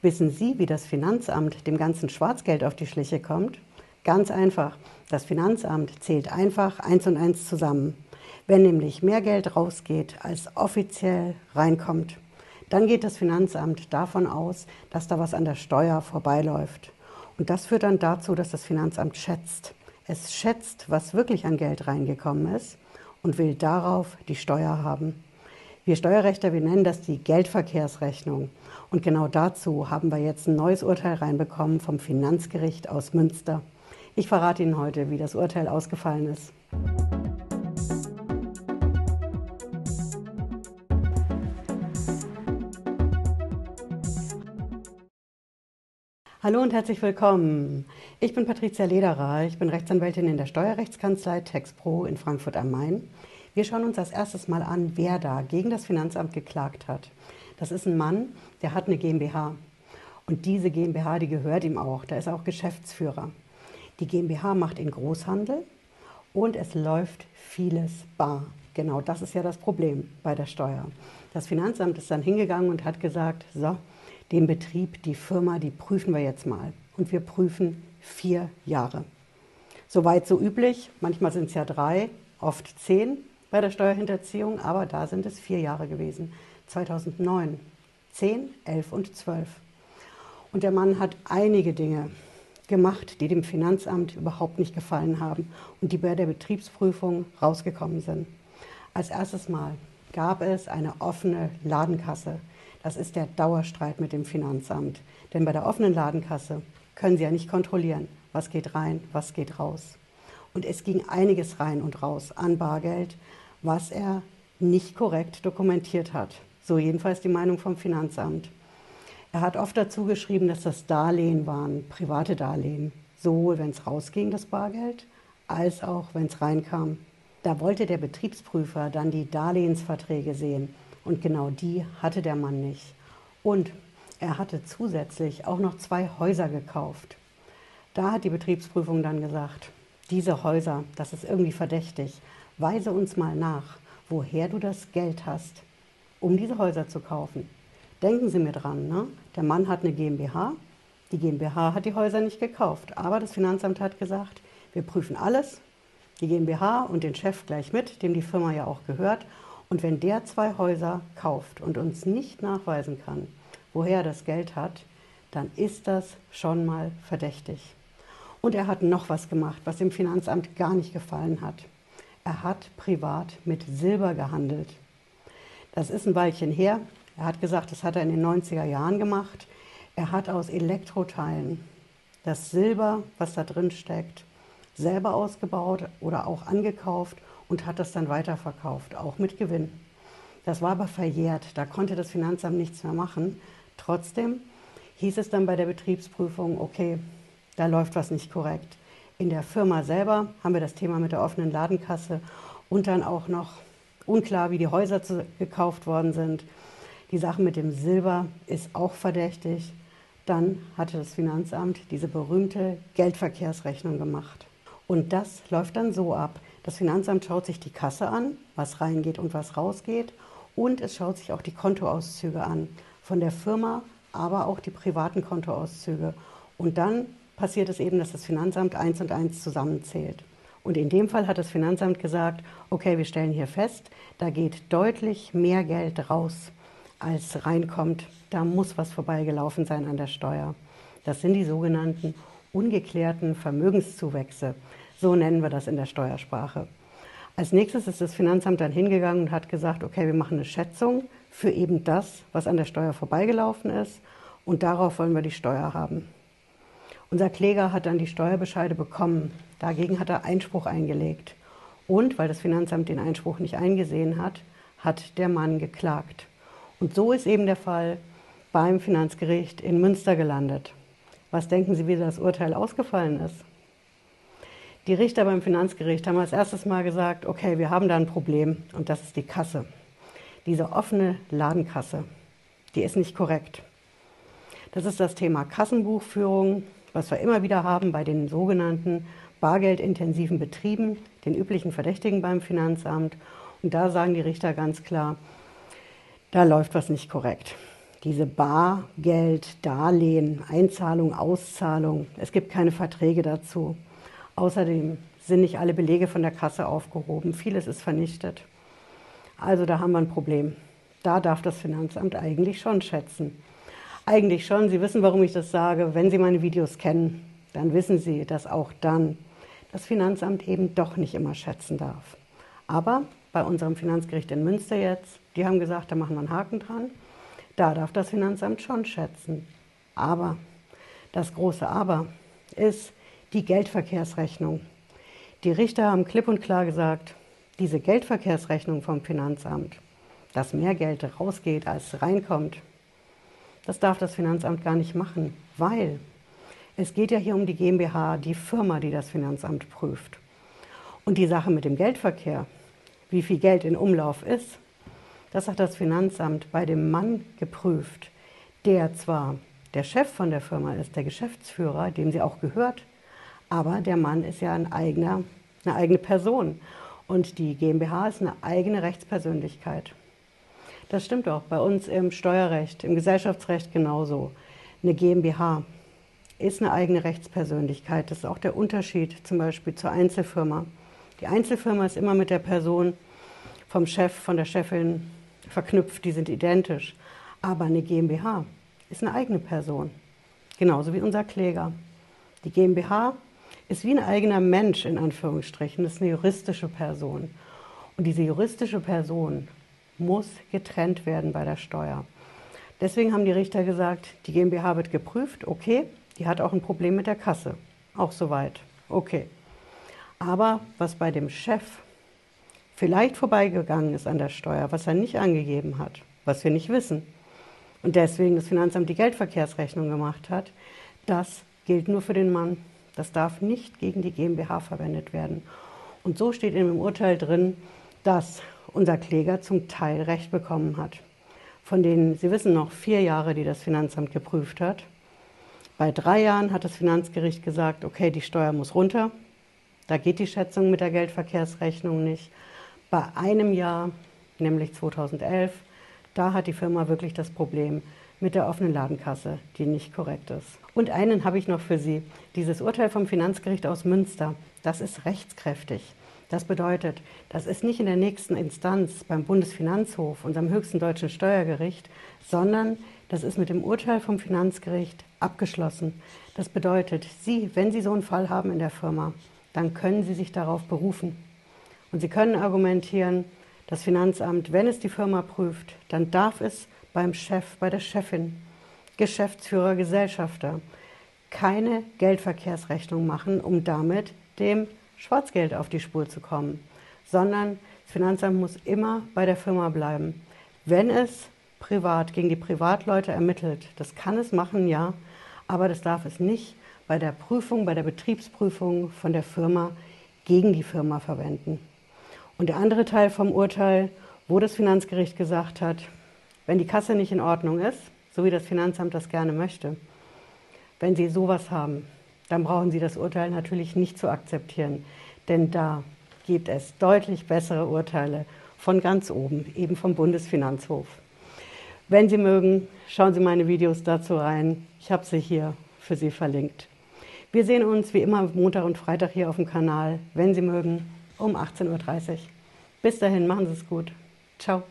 Wissen Sie, wie das Finanzamt dem ganzen Schwarzgeld auf die Schliche kommt? Ganz einfach. Das Finanzamt zählt einfach eins und eins zusammen. Wenn nämlich mehr Geld rausgeht, als offiziell reinkommt, dann geht das Finanzamt davon aus, dass da was an der Steuer vorbeiläuft. Und das führt dann dazu, dass das Finanzamt schätzt. Es schätzt, was wirklich an Geld reingekommen ist und will darauf die Steuer haben. Wir Steuerrechter, wir nennen das die Geldverkehrsrechnung. Und genau dazu haben wir jetzt ein neues Urteil reinbekommen vom Finanzgericht aus Münster. Ich verrate Ihnen heute, wie das Urteil ausgefallen ist. Hallo und herzlich willkommen. Ich bin Patricia Lederer. Ich bin Rechtsanwältin in der Steuerrechtskanzlei TexPro in Frankfurt am Main. Wir schauen uns als erstes mal an, wer da gegen das Finanzamt geklagt hat. Das ist ein Mann, der hat eine GmbH. Und diese GmbH, die gehört ihm auch. Da ist er auch Geschäftsführer. Die GmbH macht den Großhandel und es läuft vieles bar. Genau das ist ja das Problem bei der Steuer. Das Finanzamt ist dann hingegangen und hat gesagt, so, den Betrieb, die Firma, die prüfen wir jetzt mal. Und wir prüfen vier Jahre. Soweit so üblich. Manchmal sind es ja drei, oft zehn bei der Steuerhinterziehung, aber da sind es vier Jahre gewesen. 2009, 10, 11 und 12. Und der Mann hat einige Dinge gemacht, die dem Finanzamt überhaupt nicht gefallen haben und die bei der Betriebsprüfung rausgekommen sind. Als erstes Mal gab es eine offene Ladenkasse. Das ist der Dauerstreit mit dem Finanzamt. Denn bei der offenen Ladenkasse können Sie ja nicht kontrollieren, was geht rein, was geht raus. Und es ging einiges rein und raus an Bargeld, was er nicht korrekt dokumentiert hat. So jedenfalls die Meinung vom Finanzamt. Er hat oft dazu geschrieben, dass das Darlehen waren, private Darlehen. Sowohl wenn es rausging, das Bargeld, als auch wenn es reinkam. Da wollte der Betriebsprüfer dann die Darlehensverträge sehen und genau die hatte der Mann nicht. Und er hatte zusätzlich auch noch zwei Häuser gekauft. Da hat die Betriebsprüfung dann gesagt, diese Häuser, das ist irgendwie verdächtig. Weise uns mal nach, woher du das Geld hast, um diese Häuser zu kaufen. Denken Sie mir dran, ne? der Mann hat eine GmbH, die GmbH hat die Häuser nicht gekauft, aber das Finanzamt hat gesagt, wir prüfen alles, die GmbH und den Chef gleich mit, dem die Firma ja auch gehört, und wenn der zwei Häuser kauft und uns nicht nachweisen kann, woher er das Geld hat, dann ist das schon mal verdächtig. Und er hat noch was gemacht, was dem Finanzamt gar nicht gefallen hat. Er hat privat mit Silber gehandelt. Das ist ein Weilchen her. Er hat gesagt, das hat er in den 90er Jahren gemacht. Er hat aus Elektroteilen das Silber, was da drin steckt, selber ausgebaut oder auch angekauft und hat das dann weiterverkauft, auch mit Gewinn. Das war aber verjährt, da konnte das Finanzamt nichts mehr machen. Trotzdem hieß es dann bei der Betriebsprüfung, okay, da läuft was nicht korrekt. In der Firma selber haben wir das Thema mit der offenen Ladenkasse und dann auch noch unklar, wie die Häuser zu, gekauft worden sind. Die Sache mit dem Silber ist auch verdächtig. Dann hatte das Finanzamt diese berühmte Geldverkehrsrechnung gemacht. Und das läuft dann so ab. Das Finanzamt schaut sich die Kasse an, was reingeht und was rausgeht. Und es schaut sich auch die Kontoauszüge an von der Firma, aber auch die privaten Kontoauszüge. Und dann passiert es eben, dass das Finanzamt eins und eins zusammenzählt. Und in dem Fall hat das Finanzamt gesagt, okay, wir stellen hier fest, da geht deutlich mehr Geld raus, als reinkommt. Da muss was vorbeigelaufen sein an der Steuer. Das sind die sogenannten ungeklärten Vermögenszuwächse. So nennen wir das in der Steuersprache. Als nächstes ist das Finanzamt dann hingegangen und hat gesagt, okay, wir machen eine Schätzung für eben das, was an der Steuer vorbeigelaufen ist und darauf wollen wir die Steuer haben. Unser Kläger hat dann die Steuerbescheide bekommen. Dagegen hat er Einspruch eingelegt. Und weil das Finanzamt den Einspruch nicht eingesehen hat, hat der Mann geklagt. Und so ist eben der Fall beim Finanzgericht in Münster gelandet. Was denken Sie, wie das Urteil ausgefallen ist? Die Richter beim Finanzgericht haben als erstes Mal gesagt, okay, wir haben da ein Problem und das ist die Kasse. Diese offene Ladenkasse, die ist nicht korrekt. Das ist das Thema Kassenbuchführung, was wir immer wieder haben bei den sogenannten bargeldintensiven Betrieben, den üblichen Verdächtigen beim Finanzamt. Und da sagen die Richter ganz klar, da läuft was nicht korrekt. diese Bargeld, Darlehen, Einzahlung, Auszahlung. Es gibt keine Verträge dazu. Außerdem sind nicht alle Belege von der Kasse aufgehoben. Vieles ist vernichtet. Also da haben wir ein Problem. Da darf das Finanzamt eigentlich schon schätzen. Eigentlich schon. Sie wissen, warum ich das sage. Wenn Sie meine Videos kennen, dann wissen Sie, dass auch dann das Finanzamt eben doch nicht immer schätzen darf. Aber bei unserem Finanzgericht in Münster jetzt, die haben gesagt, da machen wir einen Haken dran. Da darf das Finanzamt schon schätzen. Aber, das große Aber, ist die Geldverkehrsrechnung. Die Richter haben klipp und klar gesagt, diese Geldverkehrsrechnung vom Finanzamt, dass mehr Geld rausgeht als reinkommt, das darf das Finanzamt gar nicht machen, weil es geht ja hier um die GmbH, die Firma, die das Finanzamt prüft. Und die Sache mit dem Geldverkehr, wie viel Geld in Umlauf ist, das hat das Finanzamt bei dem Mann geprüft, der zwar der Chef von der Firma ist, der Geschäftsführer, dem sie auch gehört, aber der Mann ist ja ein eigener, eine eigene Person und die GmbH ist eine eigene Rechtspersönlichkeit. Das stimmt auch bei uns im Steuerrecht, im Gesellschaftsrecht genauso. Eine GmbH ist eine eigene Rechtspersönlichkeit. Das ist auch der Unterschied zum Beispiel zur Einzelfirma. Die Einzelfirma ist immer mit der Person vom Chef, von der Chefin verknüpft, die sind identisch. Aber eine GmbH ist eine eigene Person, genauso wie unser Kläger. Die GmbH ist wie ein eigener Mensch in Anführungsstrichen, das ist eine juristische Person. Und diese juristische Person muss getrennt werden bei der Steuer. Deswegen haben die Richter gesagt, die GmbH wird geprüft, okay, die hat auch ein Problem mit der Kasse, auch soweit, okay. Aber was bei dem Chef vielleicht vorbeigegangen ist an der Steuer, was er nicht angegeben hat, was wir nicht wissen, und deswegen das Finanzamt die Geldverkehrsrechnung gemacht hat, das gilt nur für den Mann. Das darf nicht gegen die GmbH verwendet werden. Und so steht in dem Urteil drin, dass unser Kläger zum Teil Recht bekommen hat. Von den, Sie wissen noch, vier Jahre, die das Finanzamt geprüft hat. Bei drei Jahren hat das Finanzgericht gesagt, okay, die Steuer muss runter. Da geht die Schätzung mit der Geldverkehrsrechnung nicht. Bei einem Jahr, nämlich 2011, da hat die Firma wirklich das Problem mit der offenen Ladenkasse, die nicht korrekt ist. Und einen habe ich noch für Sie. Dieses Urteil vom Finanzgericht aus Münster, das ist rechtskräftig. Das bedeutet, das ist nicht in der nächsten Instanz beim Bundesfinanzhof, unserem höchsten deutschen Steuergericht, sondern das ist mit dem Urteil vom Finanzgericht abgeschlossen. Das bedeutet, Sie, wenn Sie so einen Fall haben in der Firma, dann können Sie sich darauf berufen. Und Sie können argumentieren, das Finanzamt, wenn es die Firma prüft, dann darf es beim Chef, bei der Chefin, Geschäftsführer, Gesellschafter keine Geldverkehrsrechnung machen, um damit dem Schwarzgeld auf die Spur zu kommen, sondern das Finanzamt muss immer bei der Firma bleiben. Wenn es privat gegen die Privatleute ermittelt, das kann es machen, ja, aber das darf es nicht bei der Prüfung, bei der Betriebsprüfung von der Firma gegen die Firma verwenden. Und der andere Teil vom Urteil, wo das Finanzgericht gesagt hat, wenn die Kasse nicht in Ordnung ist, so wie das Finanzamt das gerne möchte, wenn Sie sowas haben, dann brauchen Sie das Urteil natürlich nicht zu akzeptieren, denn da gibt es deutlich bessere Urteile von ganz oben, eben vom Bundesfinanzhof. Wenn Sie mögen, schauen Sie meine Videos dazu rein. Ich habe sie hier für Sie verlinkt. Wir sehen uns wie immer Montag und Freitag hier auf dem Kanal, wenn Sie mögen, um 18.30 Uhr. Bis dahin, machen Sie es gut. Ciao.